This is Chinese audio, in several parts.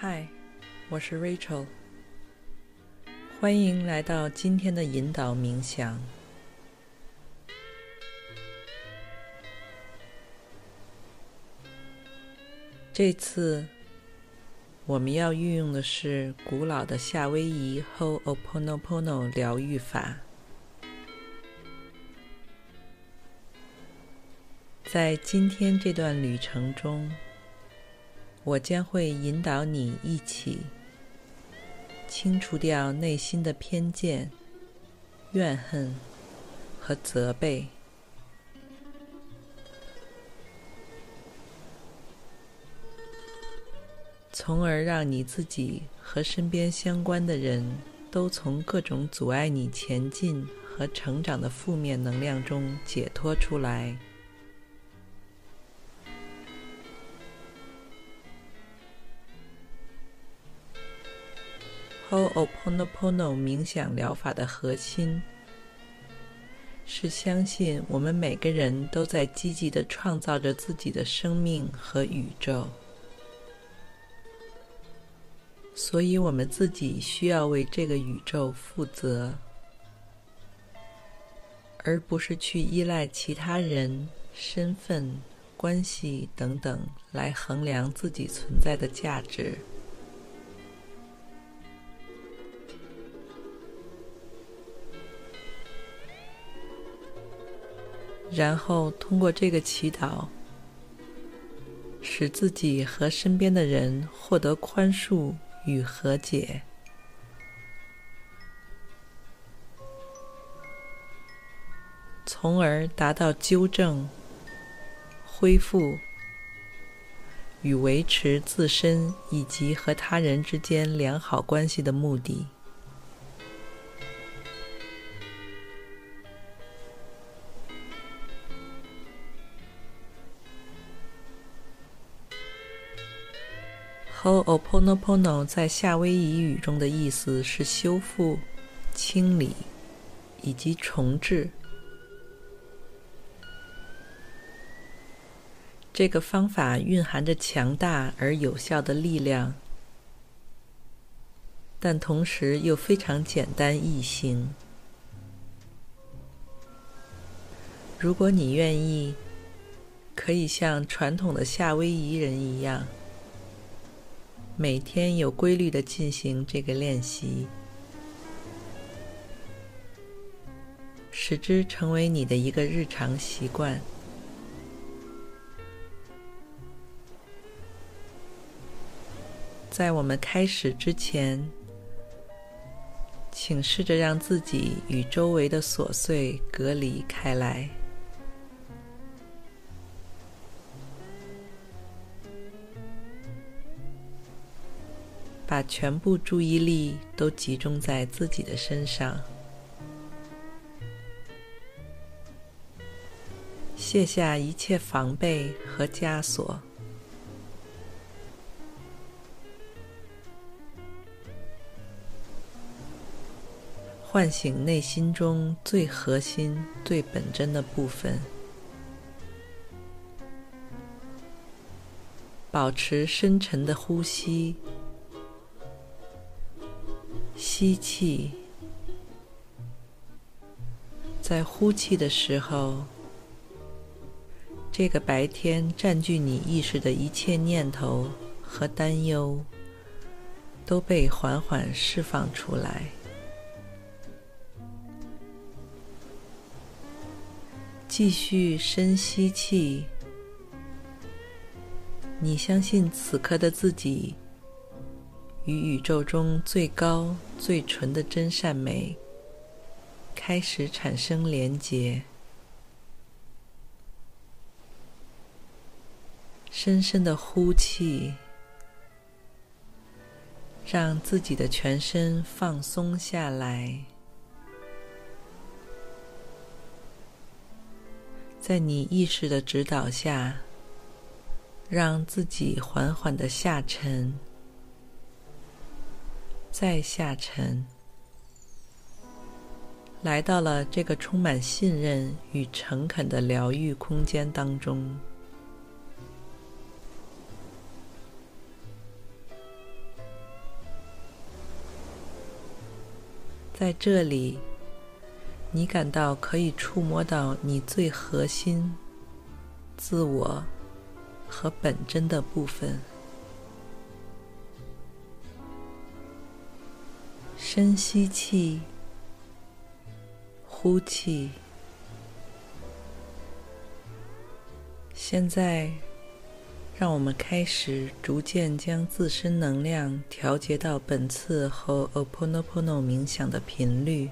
嗨，我是 Rachel，欢迎来到今天的引导冥想。这次我们要运用的是古老的夏威夷 Ho'oponopono 疗愈法。在今天这段旅程中，我将会引导你一起清除掉内心的偏见、怨恨和责备，从而让你自己和身边相关的人都从各种阻碍你前进和成长的负面能量中解脱出来。Ho'oponopono 冥想疗法的核心是相信我们每个人都在积极地创造着自己的生命和宇宙，所以我们自己需要为这个宇宙负责，而不是去依赖其他人、身份、关系等等来衡量自己存在的价值。然后通过这个祈祷，使自己和身边的人获得宽恕与和解，从而达到纠正、恢复与维持自身以及和他人之间良好关系的目的。Ho'oponopono 在夏威夷语中的意思是修复、清理以及重置。这个方法蕴含着强大而有效的力量，但同时又非常简单易行。如果你愿意，可以像传统的夏威夷人一样。每天有规律的进行这个练习，使之成为你的一个日常习惯。在我们开始之前，请试着让自己与周围的琐碎隔离开来。把全部注意力都集中在自己的身上，卸下一切防备和枷锁，唤醒内心中最核心、最本真的部分，保持深沉的呼吸。吸气，在呼气的时候，这个白天占据你意识的一切念头和担忧都被缓缓释放出来。继续深吸气，你相信此刻的自己。与宇宙中最高最纯的真善美开始产生连结深深的呼气让自己的全身放松下来在你意识的指导下让自己缓缓的下沉再下沉，来到了这个充满信任与诚恳的疗愈空间当中。在这里。你感到可以触摸到你最核心、自我和本真的部分。深吸气，呼气。现在，让我们开始逐渐将自身能量调节到本次和 Ho'oponopono 冥想的频率。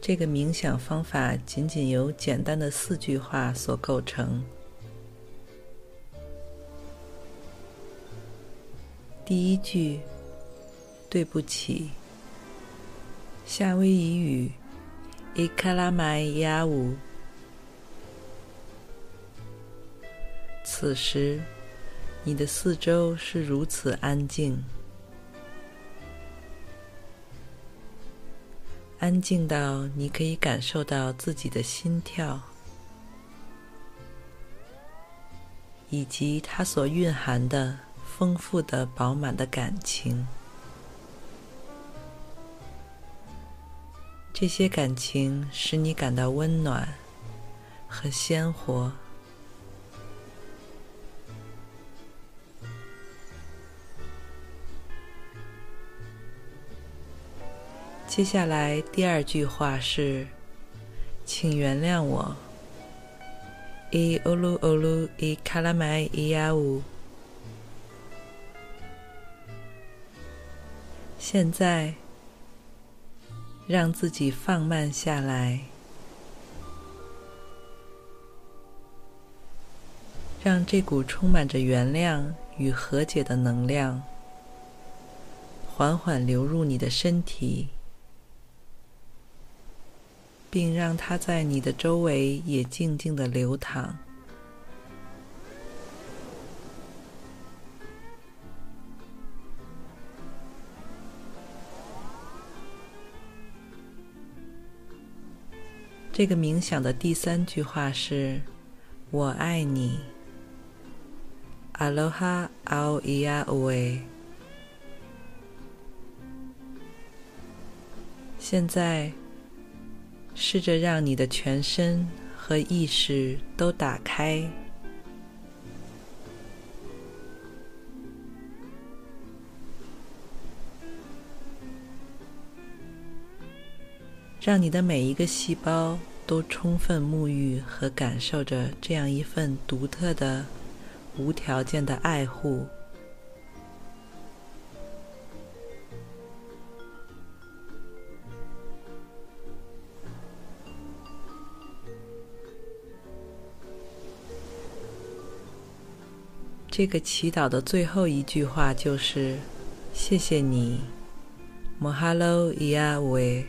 这个冥想方法仅仅由简单的四句话所构成。第一句：“对不起。”夏威夷语：“伊卡拉麦亚乌。”此时，你的四周是如此安静。安静到你可以感受到自己的心跳，以及它所蕴含的丰富的、饱满的感情。这些感情使你感到温暖和鲜活。接下来第二句话是：“请原谅我。”伊欧鲁欧鲁伊卡拉麦伊亚乌。现在，让自己放慢下来，让这股充满着原谅与和解的能量缓缓流入你的身体。并让它在你的周围也静静的流淌。这个冥想的第三句话是：“我爱你。” Aloha au ia oe。现在。试着让你的全身和意识都打开，让你的每一个细胞都充分沐浴和感受着这样一份独特的、无条件的爱护。这个祈祷的最后一句话就是：“谢谢你，Mahalo Iawe。”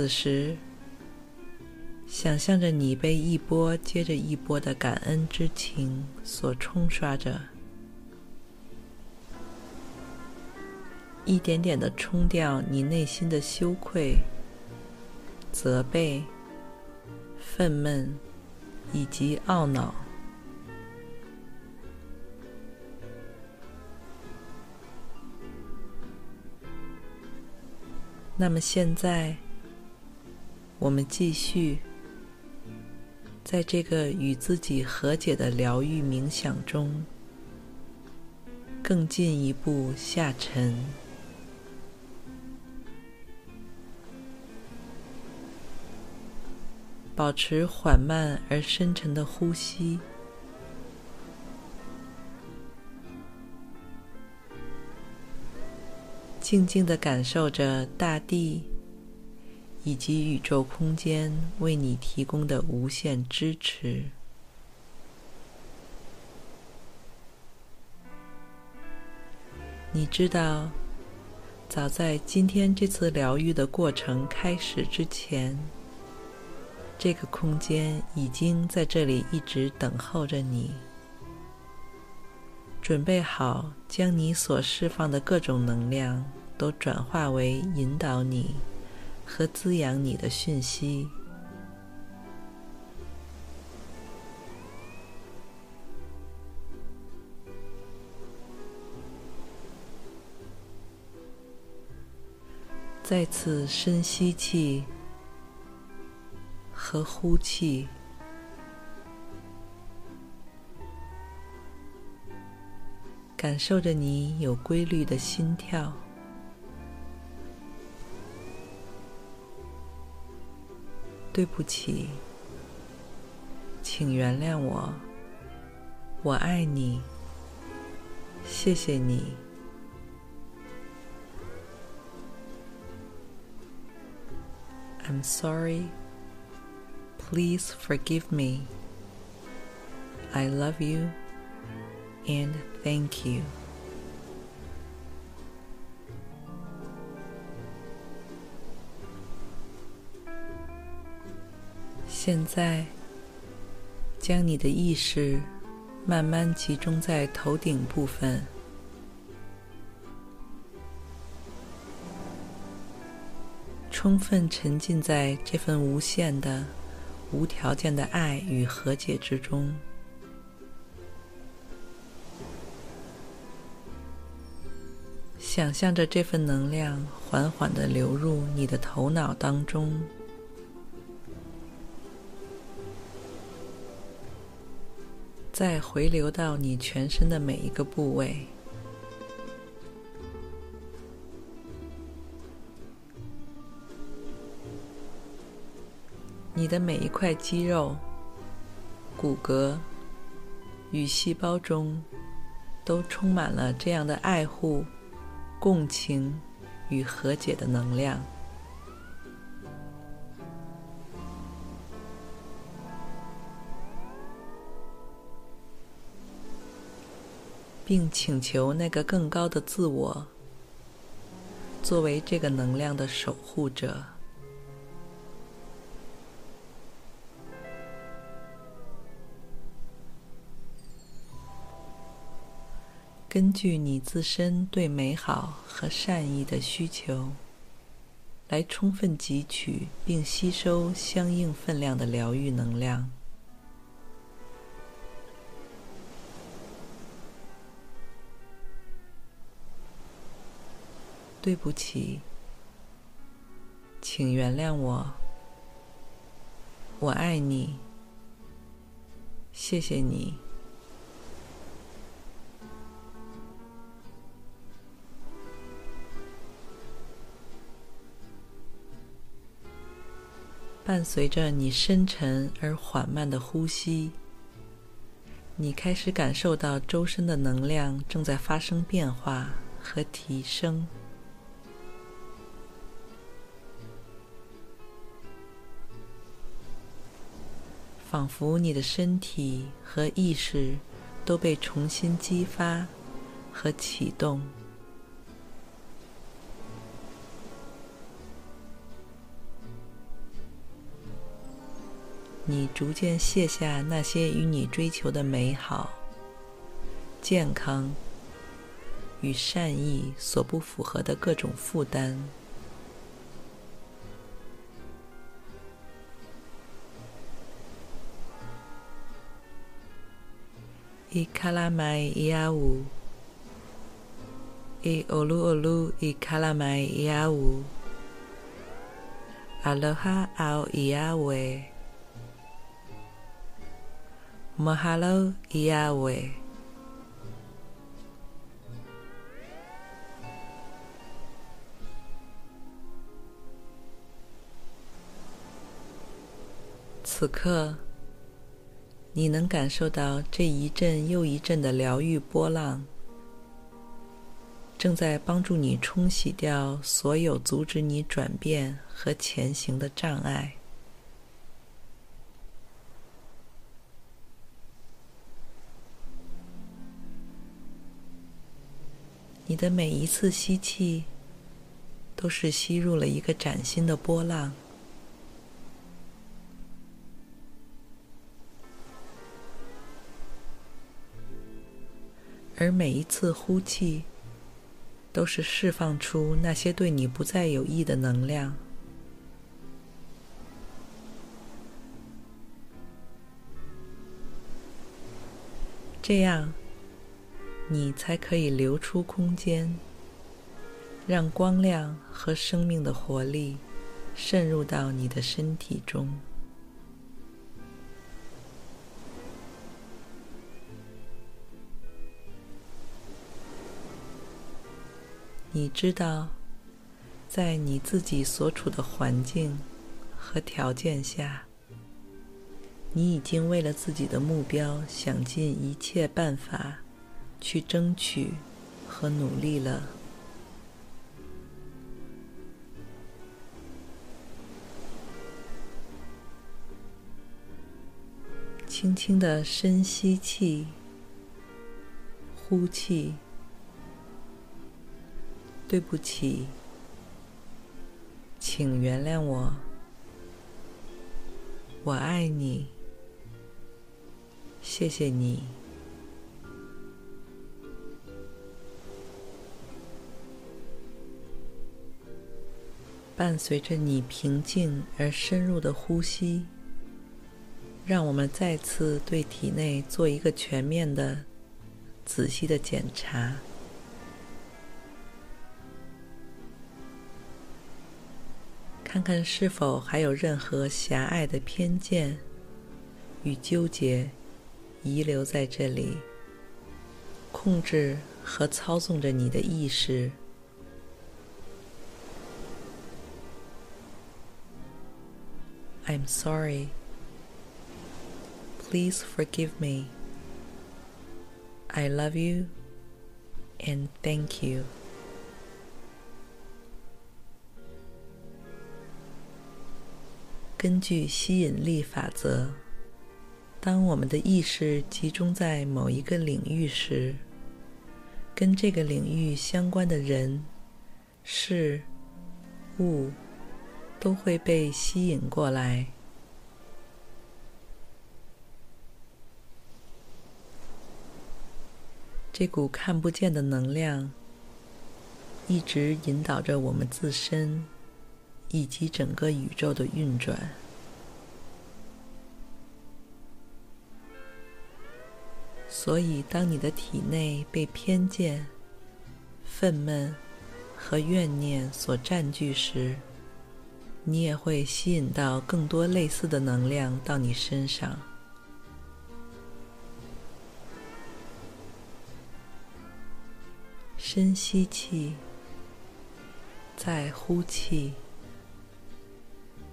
此时，想象着你被一波接着一波的感恩之情所冲刷着，一点点的冲掉你内心的羞愧、责备。愤懑以及懊恼。那么现在，我们继续在这个与自己和解的疗愈冥想中，更进一步下沉。保持缓慢而深沉的呼吸，静静地感受着大地以及宇宙空间为你提供的无限支持。你知道，早在今天这次疗愈的过程开始之前，这个空间已经在这里一直等候着你，准备好将你所释放的各种能量都转化为引导你和滋养你的讯息。再次深吸气和呼气，感受着你有规律的心跳。对不起，请原谅我，我爱你，谢谢你。I'm sorry. Please forgive me. I love you and thank you. 现在，将你的意识慢慢集中在头顶部分。充分沉浸在这份无限的、无条件的爱与和解之中，想象着这份能量缓缓的流入你的头脑当中，再回流到你全身的每一个部位。你的每一块肌肉、骨骼与细胞中，都充满了这样的爱护、共情与和解的能量，并请求那个更高的自我，作为这个能量的守护者。根据你自身对美好和善意的需求，来充分汲取并吸收相应分量的疗愈能量。对不起，请原谅我，我爱你，谢谢你。伴随着你深沉而缓慢的呼吸，你开始感受到周身的能量正在发生变化和提升，仿佛你的身体和意识都被重新激发和启动。你逐渐卸下那些与你追求的美好、健康与善意所不符合的各种负担。伊卡拉麦伊亚乌，伊欧鲁欧鲁伊卡拉麦伊亚乌，阿罗哈奥伊亚维。Mahalo Yahweh。此刻，你能感受到这一阵又一阵的疗愈波浪，正在帮助你冲洗掉所有阻止你转变和前行的障碍。你的每一次吸气，都是吸入了一个崭新的波浪。而每一次呼气，都是释放出那些对你不再有益的能量。这样，你才可以留出空间，让光亮和生命的活力渗入到你的身体中。你知道，在你自己所处的环境和条件下，你已经为了自己的目标想尽一切办法去争取和努力了。轻轻的深吸气，呼气。对不起，请原谅我。我爱你，谢谢你。伴随着你平静而深入的呼吸，让我们再次对体内做一个全面的、仔细的检查。看看是否还有任何狭隘的偏见与纠结遗留在这里，控制和操纵着你的意识。I'm sorry. Please forgive me. I love you and thank you. 根据吸引力法则，当我们的意识集中在某一个领域时，跟这个领域相关的人、事、物都会被吸引过来。这股看不见的能量一直引导着我们自身。以及整个宇宙的运转，所以当你的体内被偏见、愤懑和怨念所占据时，你也会吸引到更多类似的能量到你身上。深吸气，再呼气。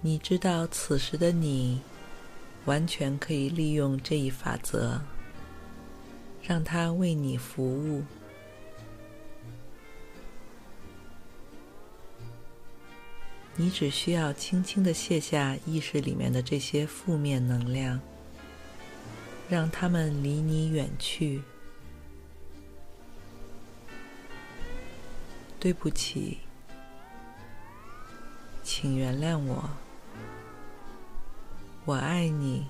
你知道，此时的你完全可以利用这一法则，让它为你服务。你只需要轻轻的卸下意识里面的这些负面能量，让它们离你远去。对不起，请原谅我。我爱你，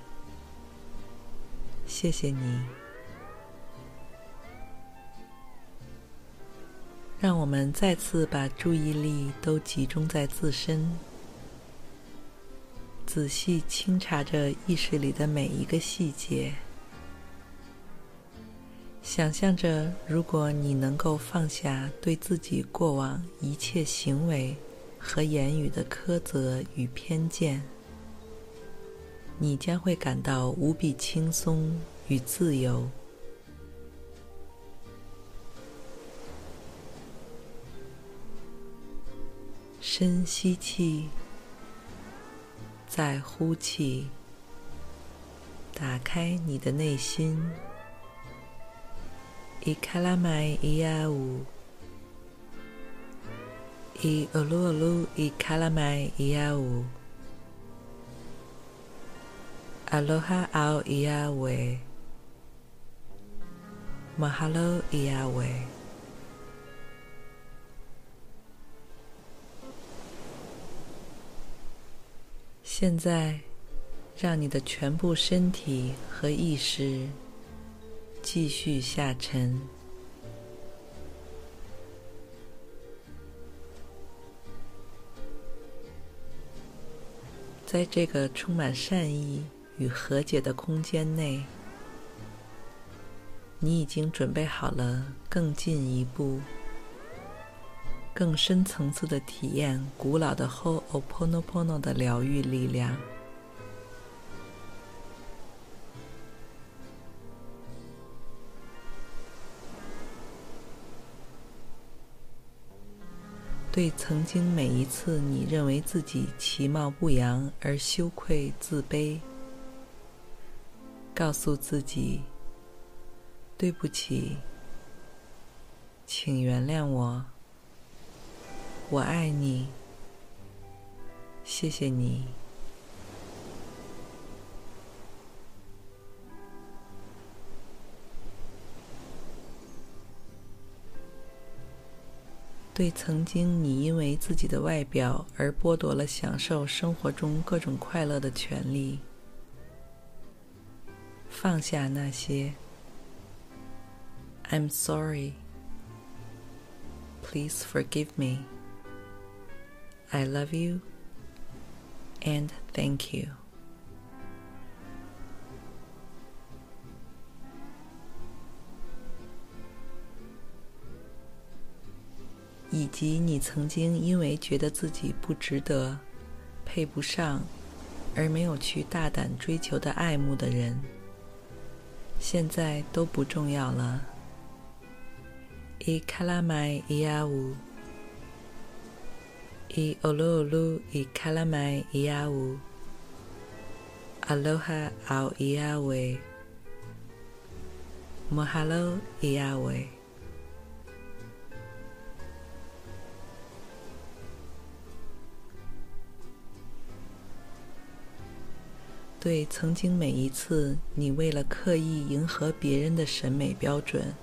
谢谢你。让我们再次把注意力都集中在自身，仔细清查着意识里的每一个细节，想象着，如果你能够放下对自己过往一切行为和言语的苛责与偏见。你将会感到无比轻松与自由。深吸气，再呼气，打开你的内心。伊卡拉麦伊亚乌，I olu olu i kalamai iawu. Aloha au iawe. Mahalo iawe. 现在，让你的全部身体和意识继续下沉。在这个充满善意与和解的空间内，你已经准备好了更进一步、更深层次的体验古老的 Ho'oponopono 的疗愈力量。对曾经每一次你认为自己其貌不扬而羞愧自卑，告诉自己：“对不起，请原谅我，我爱你，谢谢你。”对曾经你因为自己的外表而剥夺了享受生活中各种快乐的权利，放下那些。I'm sorry. Please forgive me. I love you and thank you. 以及你曾经因为觉得自己不值得、配不上，而没有去大胆追求的爱慕的人， 现在都不重要了。伊卡拉麦伊阿乌，伊欧鲁欧鲁伊卡拉麦伊阿乌，阿罗哈奥伊阿维，哈罗伊阿维。对曾经每一次你为了刻意迎合别人的审美标准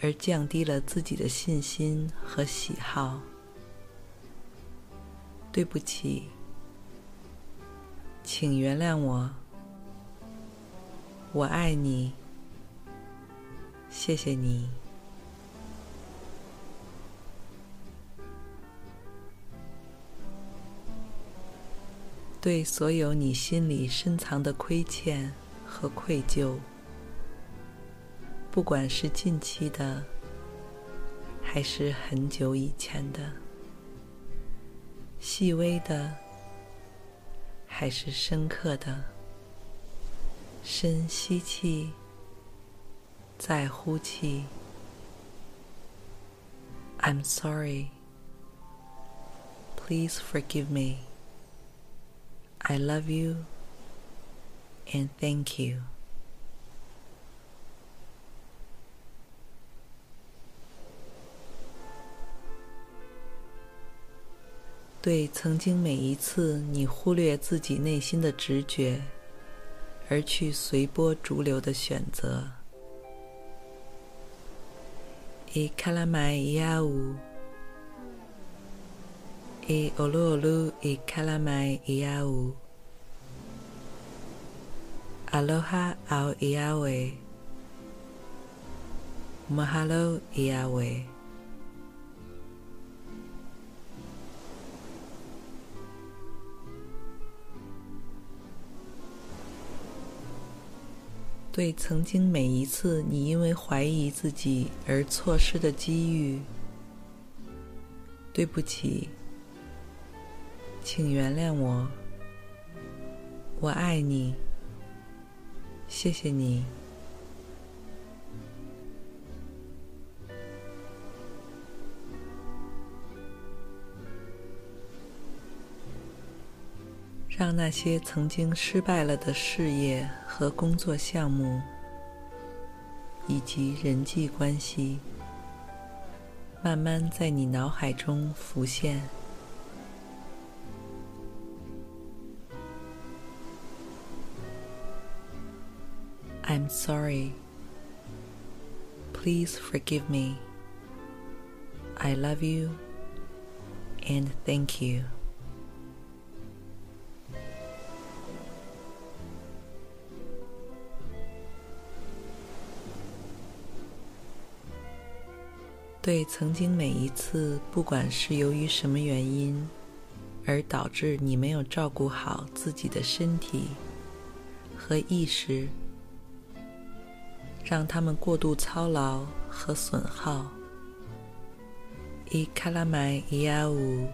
而降低了自己的信心和喜好，对不起，请原谅我，我爱你，谢谢你。对所有你心里深藏的亏欠和愧疚，不管是近期的，还是很久以前的，细微的，还是深刻的，深吸气，再呼气。I'm sorry. Please forgive me. I love you and thank you。对曾经每一次你忽略自己内心的直觉，而去随波逐流的选择。I kalamai iawu。I olu olu I kalamai iawu. Aloha au iawe. Mahalo iawe. 对曾经每一次你因为怀疑自己而错失的机遇，对不起。请原谅我，我爱你，谢谢你。让那些曾经失败了的事业和工作项目，以及人际关系，慢慢在你脑海中浮现。I'm sorry. Please forgive me. I love you and thank you. 对曾经每一次，不管是由于什么原因，而导致你没有照顾好自己的身体和意识， 让他们过度操劳和损耗。伊卡拉麦伊亚乌，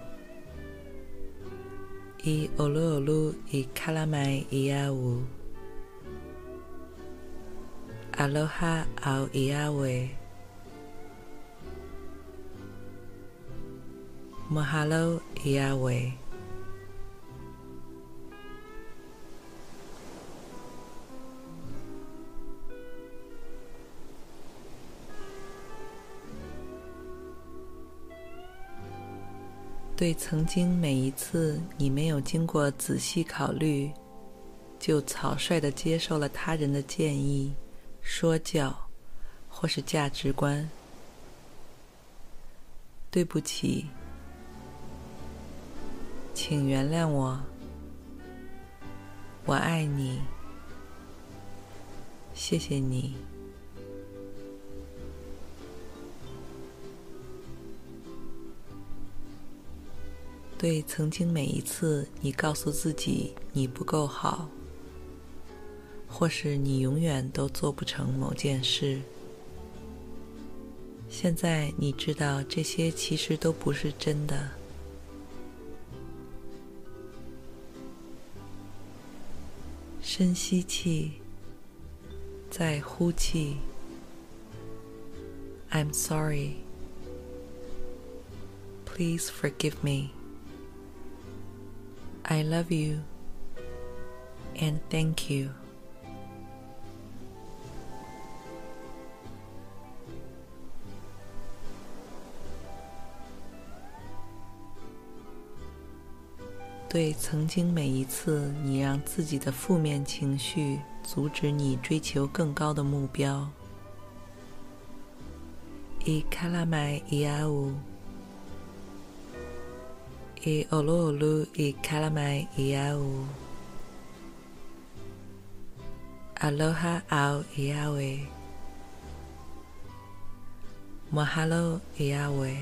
伊欧鲁欧鲁伊卡拉麦伊亚乌，阿罗哈奥伊亚维。Mahalo Yahweh。对曾经每一次你没有经过仔细考虑，就草率地接受了他人的建议、说教或是价值观，对不起。请原谅我，我爱你，谢谢你。对曾经每一次你告诉自己你不够好，或是你永远都做不成某件事，现在你知道这些其实都不是真的。深吸气，再呼气。I'm sorry. Please forgive me. I love you and thank you. 对曾经每一次你让自己的负面情绪阻止你追求更高的目标，伊欧鲁欧鲁伊卡拉麦伊亚乌，阿罗哈奥伊亚维，摩哈罗伊亚维。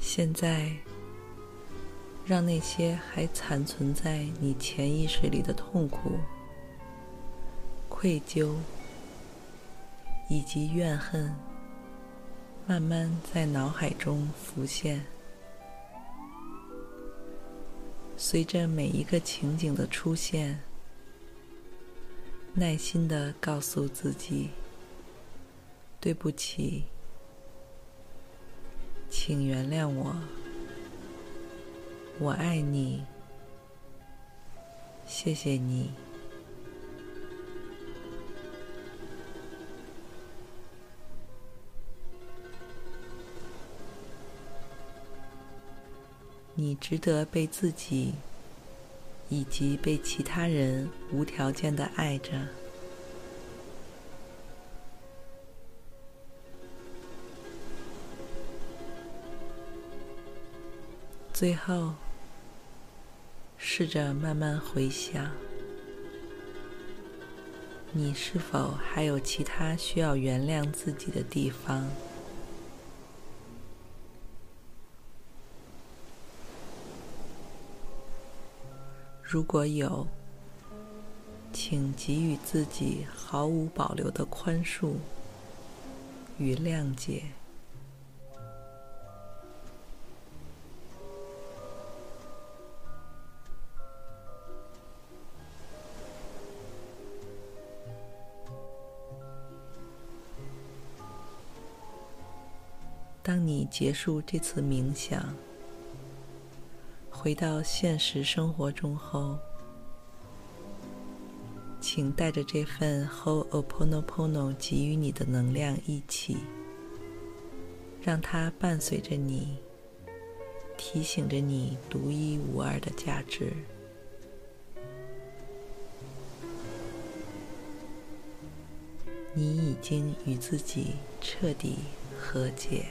现在，让那些还残存在你潜意识里的痛苦、愧疚以及怨恨，慢慢在脑海中浮现。随着每一个情景的出现，耐心地告诉自己：“对不起。”请原谅我，我爱你，谢谢你。你值得被自己以及被其他人无条件的爱着。最后，试着慢慢回想，你是否还有其他需要原谅自己的地方？如果有，请给予自己毫无保留的宽恕与谅解。当你结束这次冥想，回到现实生活中后，请带着这份 Ho'oponopono 给予你的能量一起，让它伴随着你，提醒着你独一无二的价值。你已经与自己彻底和解。